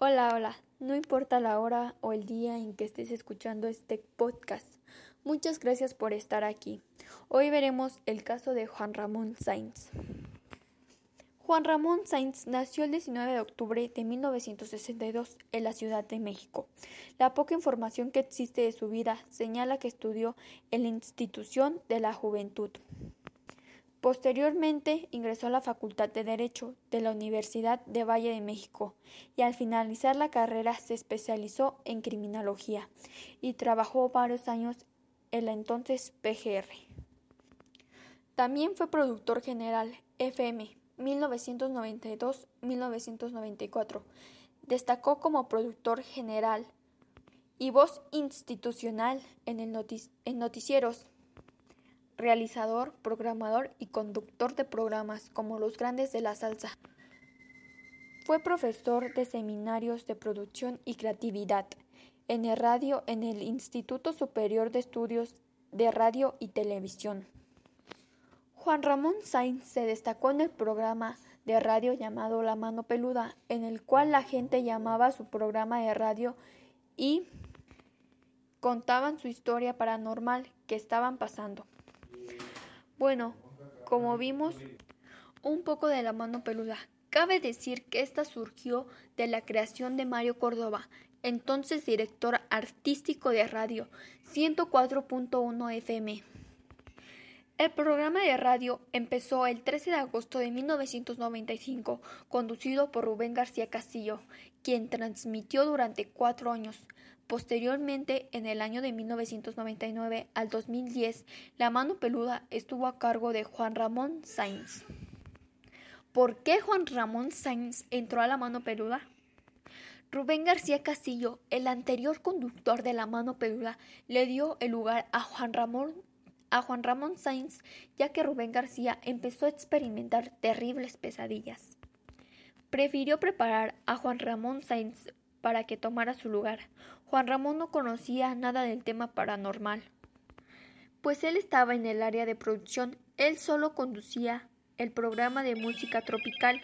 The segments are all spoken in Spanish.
Hola, hola. No importa la hora o el día en que estés escuchando este podcast. Muchas gracias por estar aquí. Hoy veremos el caso de Juan Ramón Sainz. Juan Ramón Sainz nació el 19 de octubre de 1962 en la Ciudad de México. La poca información que existe de su vida señala que estudió en la institución de la juventud. Posteriormente ingresó a la Facultad de Derecho de la Universidad de Valle de México y al finalizar la carrera se especializó en criminología y trabajó varios años en la entonces PGR. También fue productor general FM 1992-1994. Destacó como productor general y voz institucional en, el en noticieros realizador, programador y conductor de programas como Los Grandes de la Salsa. Fue profesor de seminarios de producción y creatividad en el radio en el Instituto Superior de Estudios de Radio y Televisión. Juan Ramón Sainz se destacó en el programa de radio llamado La Mano Peluda, en el cual la gente llamaba su programa de radio y contaban su historia paranormal que estaban pasando. Bueno, como vimos, un poco de la mano peluda. Cabe decir que esta surgió de la creación de Mario Córdoba, entonces director artístico de radio 104.1 FM. El programa de radio empezó el 13 de agosto de 1995, conducido por Rubén García Castillo, quien transmitió durante cuatro años. Posteriormente, en el año de 1999 al 2010, la mano peluda estuvo a cargo de Juan Ramón Sainz. ¿Por qué Juan Ramón Sainz entró a la mano peluda? Rubén García Castillo, el anterior conductor de la mano peluda, le dio el lugar a Juan Ramón a Juan Ramón Sainz, ya que Rubén García empezó a experimentar terribles pesadillas. Prefirió preparar a Juan Ramón Sainz para que tomara su lugar. Juan Ramón no conocía nada del tema paranormal, pues él estaba en el área de producción, él solo conducía el programa de música tropical.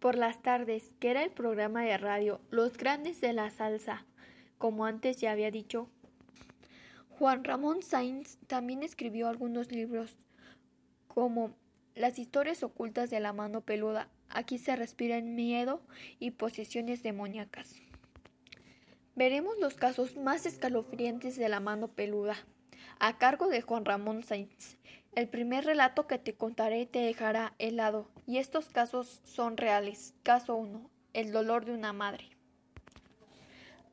Por las tardes, que era el programa de radio Los Grandes de la Salsa, como antes ya había dicho, Juan Ramón Sainz también escribió algunos libros como Las historias ocultas de la mano peluda. Aquí se respira en miedo y posesiones demoníacas. Veremos los casos más escalofriantes de la mano peluda, a cargo de Juan Ramón Sainz. El primer relato que te contaré te dejará helado, y estos casos son reales. Caso 1. El dolor de una madre.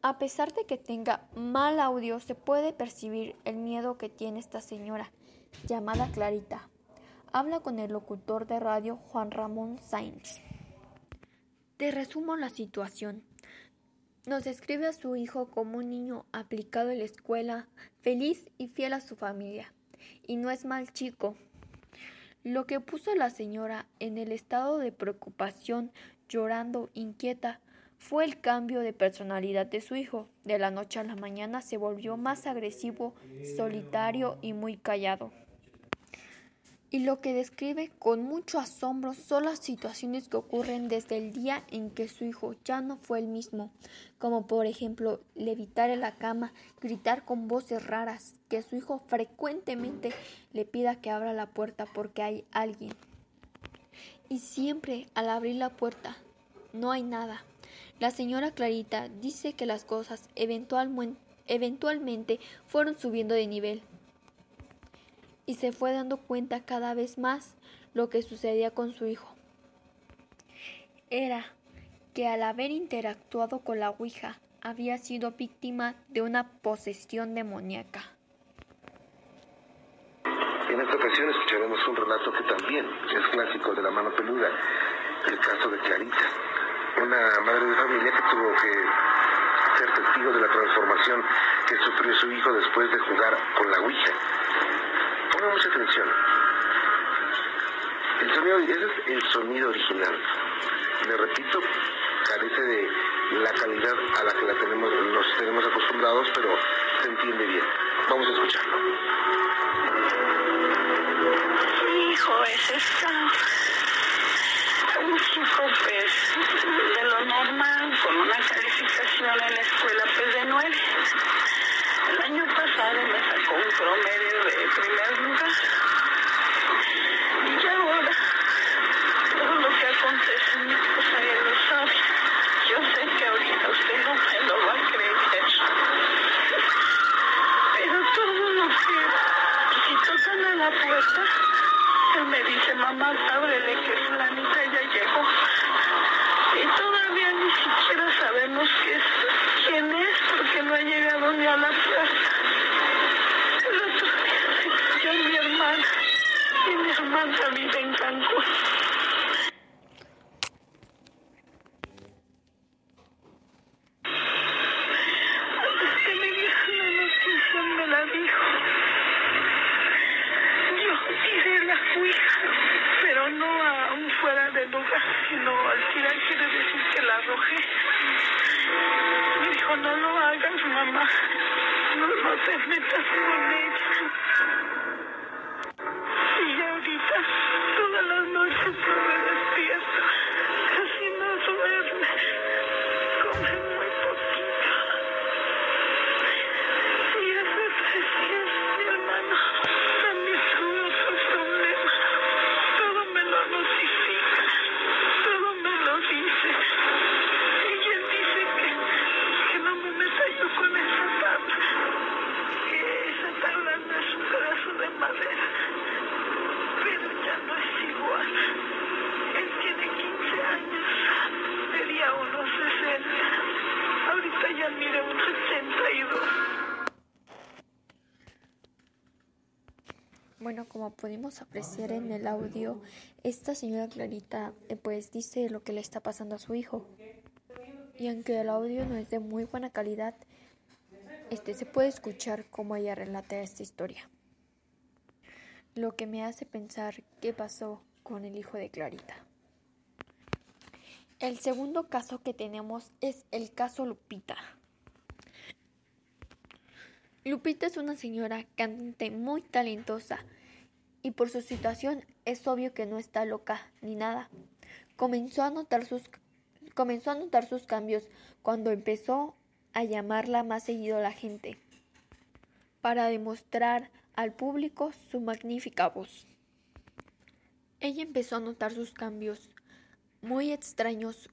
A pesar de que tenga mal audio, se puede percibir el miedo que tiene esta señora, llamada Clarita. Habla con el locutor de radio Juan Ramón Sainz. Te resumo la situación. Nos describe a su hijo como un niño aplicado en la escuela, feliz y fiel a su familia. Y no es mal chico. Lo que puso a la señora en el estado de preocupación, llorando, inquieta, fue el cambio de personalidad de su hijo. De la noche a la mañana se volvió más agresivo, solitario y muy callado. Y lo que describe con mucho asombro son las situaciones que ocurren desde el día en que su hijo ya no fue el mismo, como por ejemplo levitar en la cama, gritar con voces raras, que su hijo frecuentemente le pida que abra la puerta porque hay alguien. Y siempre al abrir la puerta no hay nada. La señora Clarita dice que las cosas eventualmente fueron subiendo de nivel y se fue dando cuenta cada vez más lo que sucedía con su hijo. Era que al haber interactuado con la Ouija había sido víctima de una posesión demoníaca. En esta ocasión escucharemos un relato que también es clásico de la mano peluda, el caso de Clarita una madre de familia que tuvo que ser testigo de la transformación que sufrió su hijo después de jugar con la Ouija mucha atención. El sonido, ese es el sonido original. Le repito, carece de la calidad a la que la tenemos, nos tenemos acostumbrados, pero se entiende bien. Vamos a escucharlo. Hijo, es esta. Un chico, pues, de lo normal, con una calificación en la escuela, pues de nueve. El año pasado me sacó un promedio primer lugar Me dijo, no lo hagas, mamá. No, no te metas con Un 82. Bueno, como pudimos apreciar en el audio, esta señora Clarita eh, pues dice lo que le está pasando a su hijo. Y aunque el audio no es de muy buena calidad, este se puede escuchar cómo ella relata esta historia. Lo que me hace pensar qué pasó con el hijo de Clarita. El segundo caso que tenemos es el caso Lupita. Lupita es una señora cantante muy talentosa y por su situación es obvio que no está loca ni nada. Comenzó a notar sus, comenzó a notar sus cambios cuando empezó a llamarla más seguido la gente para demostrar al público su magnífica voz. Ella empezó a notar sus cambios muy extraños,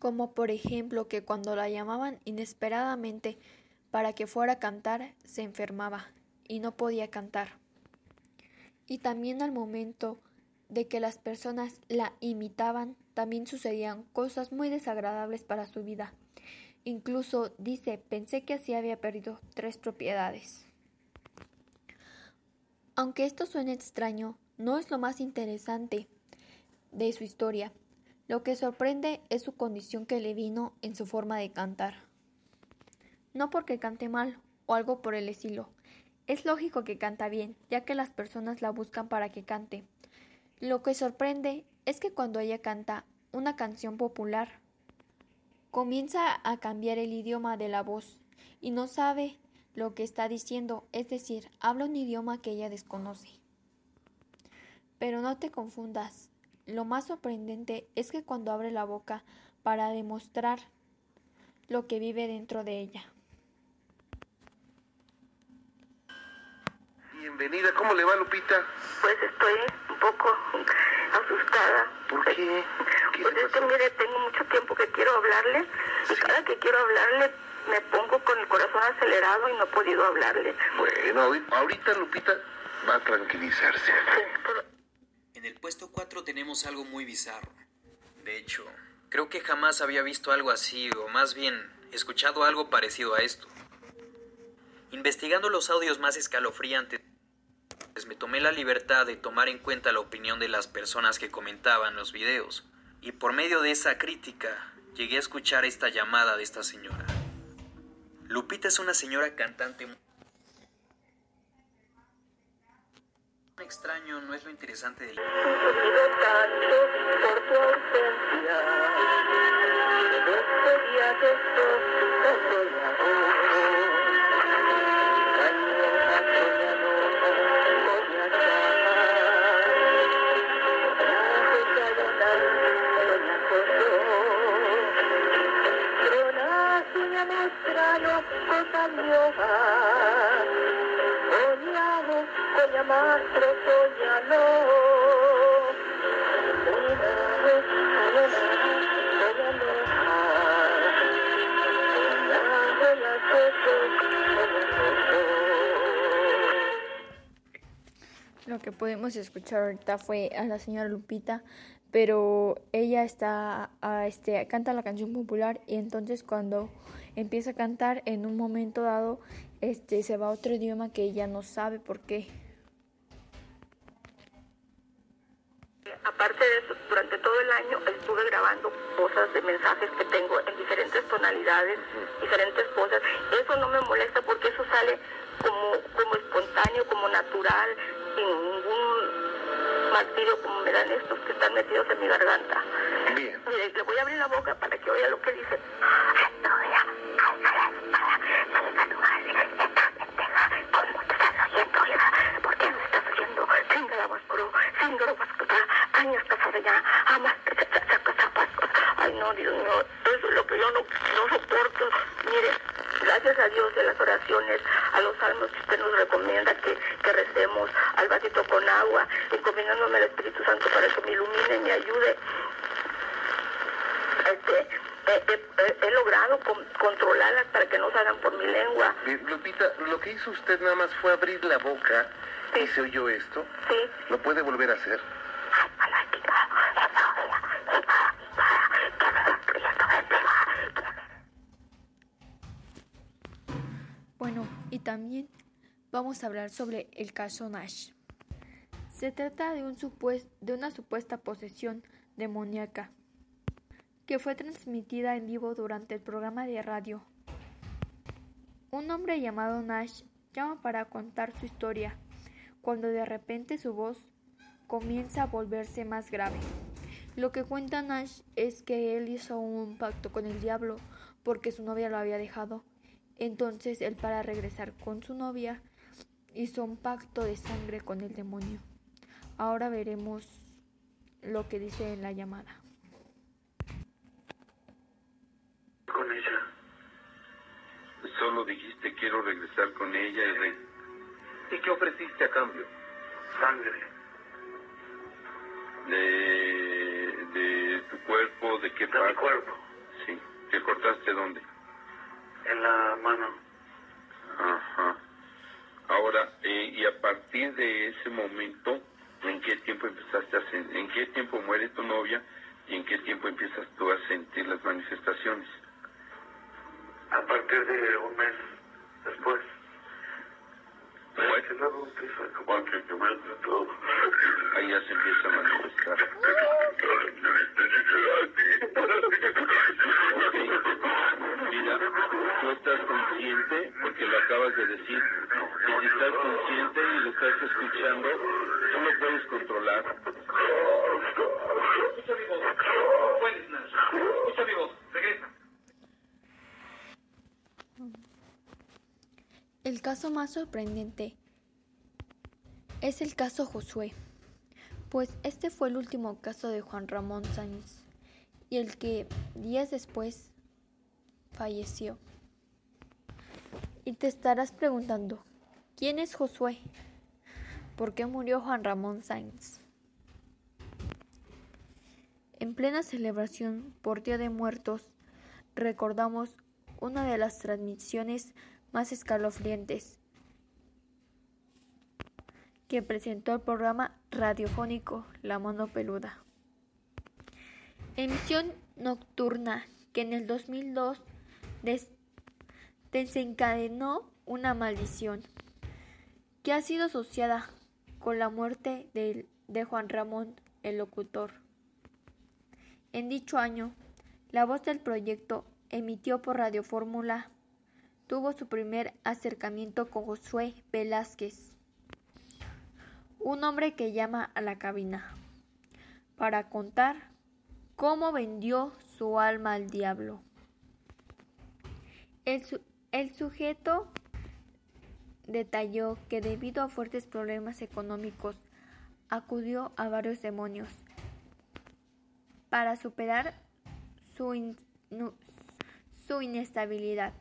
como por ejemplo que cuando la llamaban inesperadamente para que fuera a cantar, se enfermaba y no podía cantar. Y también al momento de que las personas la imitaban, también sucedían cosas muy desagradables para su vida. Incluso dice, pensé que así había perdido tres propiedades. Aunque esto suene extraño, no es lo más interesante de su historia. Lo que sorprende es su condición que le vino en su forma de cantar. No porque cante mal o algo por el estilo. Es lógico que canta bien, ya que las personas la buscan para que cante. Lo que sorprende es que cuando ella canta una canción popular, comienza a cambiar el idioma de la voz y no sabe lo que está diciendo, es decir, habla un idioma que ella desconoce. Pero no te confundas, lo más sorprendente es que cuando abre la boca para demostrar lo que vive dentro de ella. Bienvenida, ¿cómo le va Lupita? Pues estoy un poco asustada. ¿Por qué? ¿Qué Pues es que mire, tengo mucho tiempo que quiero hablarle y cada que quiero hablarle me pongo con el corazón acelerado y no he podido hablarle. Bueno, ahori- ahorita Lupita va a tranquilizarse. Sí, pero En el puesto 4 tenemos algo muy bizarro. De hecho, creo que jamás había visto algo así, o más bien, escuchado algo parecido a esto. Investigando los audios más escalofriantes, pues me tomé la libertad de tomar en cuenta la opinión de las personas que comentaban los videos, y por medio de esa crítica, llegué a escuchar esta llamada de esta señora. Lupita es una señora cantante extraño, no es lo interesante del... soñalo. Lo que pudimos escuchar ahorita fue a la señora Lupita pero ella está, a, este, canta la canción popular y entonces cuando empieza a cantar en un momento dado, este, se va a otro idioma que ella no sabe por qué. Aparte de eso, durante todo el año estuve grabando cosas de mensajes que tengo en diferentes tonalidades, diferentes cosas. Eso no me molesta porque eso sale como, como espontáneo, como natural, sin ningún martirio como me dan estos que están metidos en mi garganta. Bien. Mire, le voy a abrir la boca para que oiga lo que dice. ¿Por qué no estás oyendo? Chingada vascuro, chingada vascura, años casada ya, amas, Ay, no, Dios mío, eso es lo que yo no, no soporto. Mire, gracias a Dios de las oraciones, a los salmos que usted nos recomienda que, que recemos, al vasito con agua, encomendándome al Espíritu Santo para que me ilumine y me ayude. Este, eh, eh, eh, he logrado con- controlarlas para que no salgan por mi lengua. Bien, Lupita, lo que hizo usted nada más fue abrir la boca y Sí. se oyó esto. Sí. ¿Lo puede volver a hacer? También vamos a hablar sobre el caso Nash. Se trata de, una supuesta posesión demoníaca que fue transmitida en vivo durante el programa de radio. Un hombre llamado Nash llama para contar su historia, cuando de repente su voz comienza a volverse más grave. Lo que cuenta Nash es que él hizo un pacto con el diablo porque su novia lo había dejado. Entonces él para regresar con su novia hizo un pacto de sangre con el demonio. Ahora veremos lo que dice en la llamada. con ella. Solo dijiste quiero regresar con ella y re... ¿Y qué ofreciste a cambio? Sangre. De, de tu cuerpo, ¿de qué parte? mi cuerpo. Sí. ¿Te cortaste dónde? En la mano. Ajá. Ahora, eh, y a partir de ese momento, ¿en qué tiempo empezaste a sentir, en qué tiempo muere tu novia y en qué tiempo empiezas tú a sentir las manifestaciones? A partir de un mes después. Bueno. Empieza como que todo. Ahí ya se empieza a manifestar. Estás consciente, porque lo acabas de decir, que si estás consciente y lo estás escuchando, tú lo puedes controlar. Escucha mi voz. Puedes, Nash. Escucha mi voz. Regresa. El caso más sorprendente es el caso Josué, pues este fue el último caso de Juan Ramón Sáenz y el que días después falleció. Y te estarás preguntando, ¿quién es Josué? ¿Por qué murió Juan Ramón Sáenz? En plena celebración por Día de Muertos, recordamos una de las transmisiones más escalofriantes que presentó el programa radiofónico La Mano Peluda. Emisión nocturna que en el 2002 des- desencadenó una maldición que ha sido asociada con la muerte de Juan Ramón, el locutor. En dicho año, la voz del proyecto emitió por Radio Fórmula tuvo su primer acercamiento con Josué Velázquez, un hombre que llama a la cabina para contar cómo vendió su alma al diablo. El sujeto detalló que debido a fuertes problemas económicos acudió a varios demonios para superar su, su inestabilidad.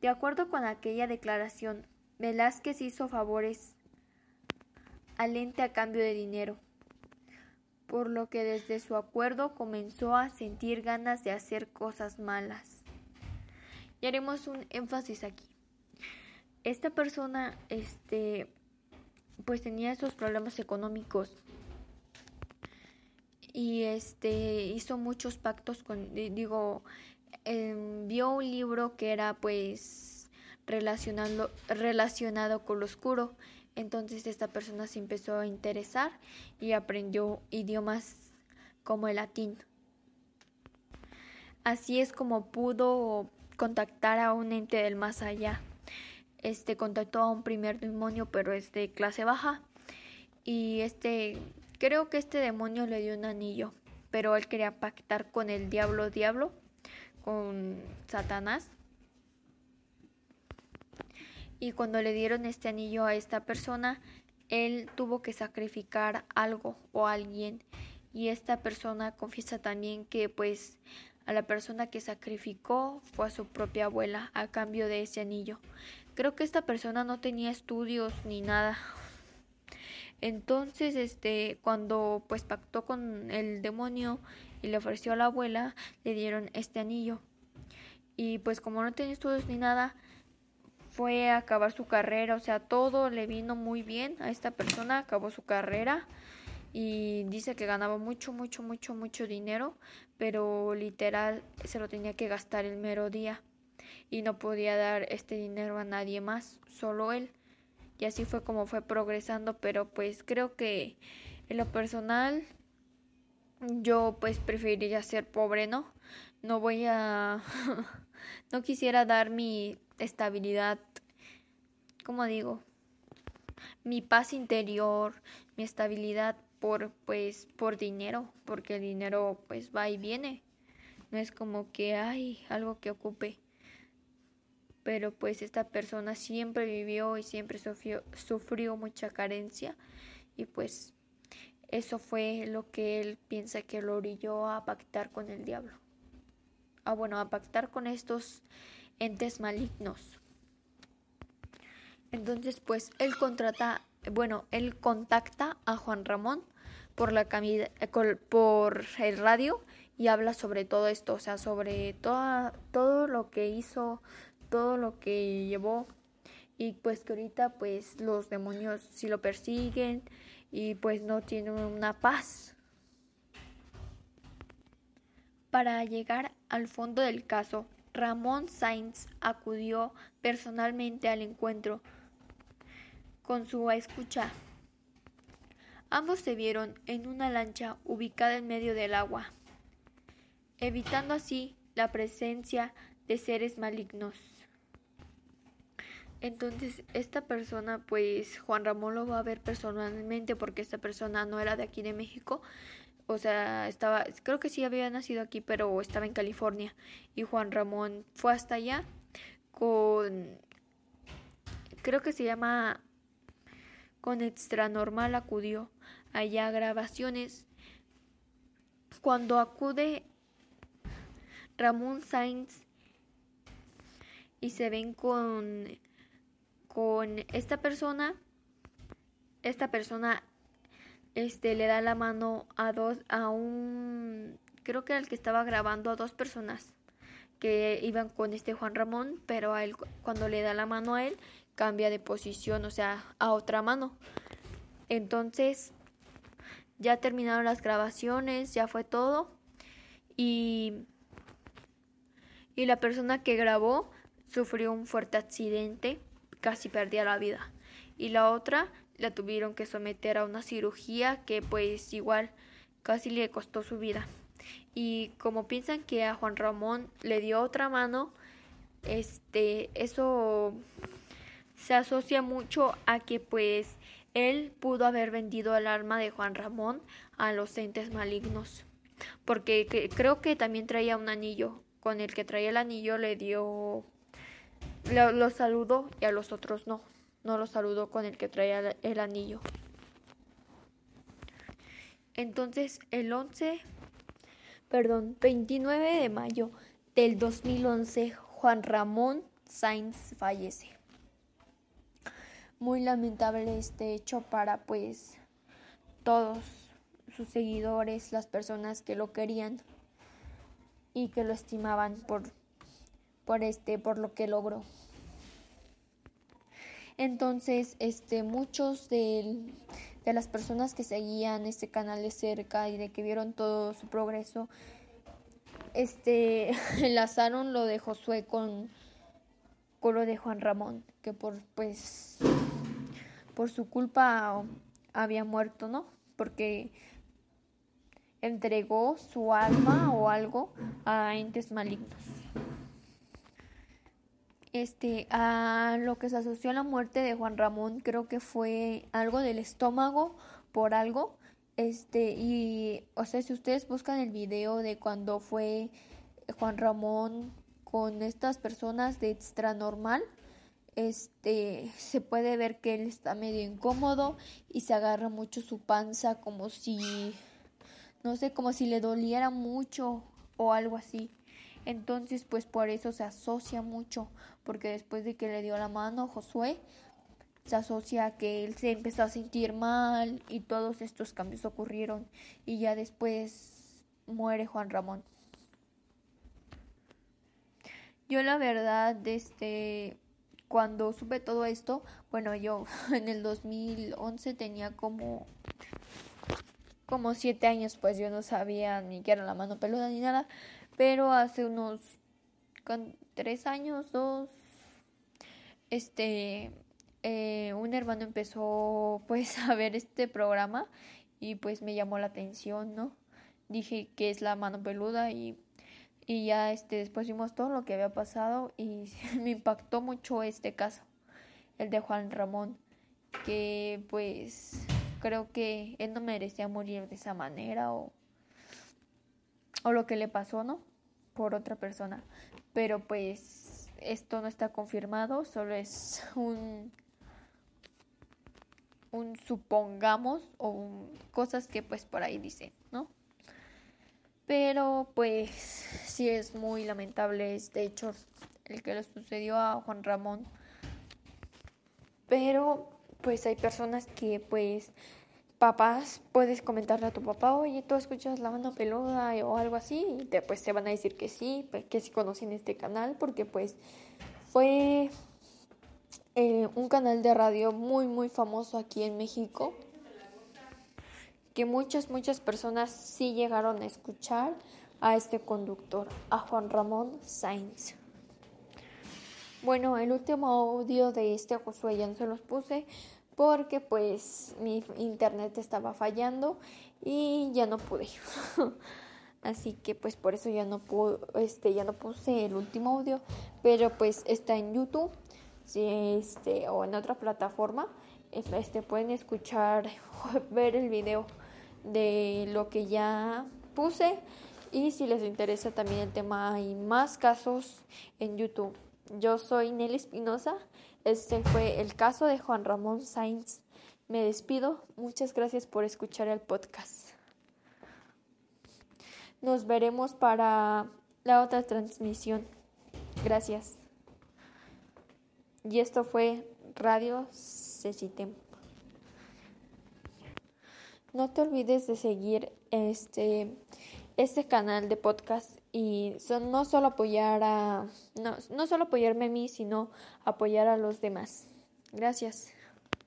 De acuerdo con aquella declaración, Velázquez hizo favores al ente a cambio de dinero, por lo que desde su acuerdo comenzó a sentir ganas de hacer cosas malas. Y haremos un énfasis aquí. Esta persona, este, pues tenía esos problemas económicos y este hizo muchos pactos con digo eh, vio un libro que era pues relacionado relacionado con lo oscuro entonces esta persona se empezó a interesar y aprendió idiomas como el latín así es como pudo contactar a un ente del más allá este contactó a un primer demonio pero es de clase baja y este Creo que este demonio le dio un anillo, pero él quería pactar con el diablo diablo, con Satanás. Y cuando le dieron este anillo a esta persona, él tuvo que sacrificar algo o alguien. Y esta persona confiesa también que pues a la persona que sacrificó fue a su propia abuela a cambio de ese anillo. Creo que esta persona no tenía estudios ni nada, entonces, este, cuando pues pactó con el demonio y le ofreció a la abuela, le dieron este anillo. Y pues como no tenía estudios ni nada, fue a acabar su carrera, o sea, todo le vino muy bien a esta persona, acabó su carrera y dice que ganaba mucho, mucho, mucho, mucho dinero, pero literal se lo tenía que gastar el mero día y no podía dar este dinero a nadie más, solo él y así fue como fue progresando, pero pues creo que en lo personal yo pues preferiría ser pobre, ¿no? No voy a no quisiera dar mi estabilidad, ¿cómo digo? Mi paz interior, mi estabilidad por pues por dinero, porque el dinero pues va y viene. No es como que hay algo que ocupe pero pues esta persona siempre vivió y siempre sufrió, sufrió mucha carencia y pues eso fue lo que él piensa que lo orilló a pactar con el diablo. Ah, bueno, a pactar con estos entes malignos. Entonces, pues él contrata, bueno, él contacta a Juan Ramón por la por el radio y habla sobre todo esto, o sea, sobre toda, todo lo que hizo todo lo que llevó y pues que ahorita pues los demonios si lo persiguen y pues no tienen una paz. Para llegar al fondo del caso, Ramón Sainz acudió personalmente al encuentro con su escucha. Ambos se vieron en una lancha ubicada en medio del agua, evitando así la presencia de seres malignos. Entonces, esta persona, pues Juan Ramón lo va a ver personalmente porque esta persona no era de aquí de México. O sea, estaba, creo que sí había nacido aquí, pero estaba en California. Y Juan Ramón fue hasta allá con, creo que se llama, con Extra Normal acudió allá grabaciones. Cuando acude Ramón Sainz y se ven con con esta persona, esta persona este le da la mano a dos a un creo que era el que estaba grabando a dos personas que iban con este Juan Ramón, pero a él cuando le da la mano a él cambia de posición, o sea, a otra mano. Entonces, ya terminaron las grabaciones, ya fue todo y y la persona que grabó sufrió un fuerte accidente casi perdía la vida. Y la otra la tuvieron que someter a una cirugía que pues igual casi le costó su vida. Y como piensan que a Juan Ramón le dio otra mano, este, eso se asocia mucho a que pues él pudo haber vendido el alma de Juan Ramón a los entes malignos. Porque creo que también traía un anillo. Con el que traía el anillo le dio lo, lo saludó y a los otros no. No los saludó con el que traía el anillo. Entonces, el 11, perdón, 29 de mayo del 2011, Juan Ramón Sainz fallece. Muy lamentable este hecho para pues todos sus seguidores, las personas que lo querían y que lo estimaban por por este por lo que logró. Entonces, este muchos de que las personas que seguían este canal de cerca y de que vieron todo su progreso, este, enlazaron lo de Josué con, con lo de Juan Ramón, que por, pues, por su culpa había muerto, ¿no? Porque entregó su alma o algo a entes malignos. Este, a lo que se asoció a la muerte de Juan Ramón, creo que fue algo del estómago por algo. Este, y, o sea, si ustedes buscan el video de cuando fue Juan Ramón con estas personas de extra normal, este, se puede ver que él está medio incómodo y se agarra mucho su panza como si, no sé, como si le doliera mucho o algo así. Entonces, pues por eso se asocia mucho, porque después de que le dio la mano Josué, se asocia a que él se empezó a sentir mal y todos estos cambios ocurrieron y ya después muere Juan Ramón. Yo la verdad, este, cuando supe todo esto, bueno, yo en el 2011 tenía como como siete años, pues yo no sabía ni qué era la mano peluda ni nada, pero hace unos tres años, dos, este, eh, un hermano empezó pues a ver este programa y pues me llamó la atención, ¿no? Dije que es la mano peluda y, y ya este, después vimos todo lo que había pasado y me impactó mucho este caso, el de Juan Ramón, que pues creo que él no merecía morir de esa manera o, o lo que le pasó, ¿no? por otra persona. Pero pues esto no está confirmado, solo es un un supongamos o cosas que pues por ahí dicen, ¿no? Pero pues sí es muy lamentable este hecho, el que le sucedió a Juan Ramón. Pero pues hay personas que pues papás, puedes comentarle a tu papá, oye, tú escuchas la mano peluda o algo así, y te, pues te van a decir que sí, pues, que sí conocen este canal, porque pues fue eh, un canal de radio muy, muy famoso aquí en México, que muchas, muchas personas sí llegaron a escuchar a este conductor, a Juan Ramón Sainz. Bueno, el último audio de este Josué ya no se los puse, porque pues mi internet estaba fallando y ya no pude. Así que pues por eso ya no este ya no puse el último audio, pero pues está en YouTube, este o en otra plataforma, este pueden escuchar ver el video de lo que ya puse y si les interesa también el tema hay más casos en YouTube. Yo soy Nelly Espinosa este fue el caso de Juan Ramón Sainz. Me despido. Muchas gracias por escuchar el podcast. Nos veremos para la otra transmisión. Gracias. Y esto fue Radio Cecitem. No te olvides de seguir este, este canal de podcast y son, no solo apoyar a no, no solo apoyarme a mí, sino apoyar a los demás. Gracias.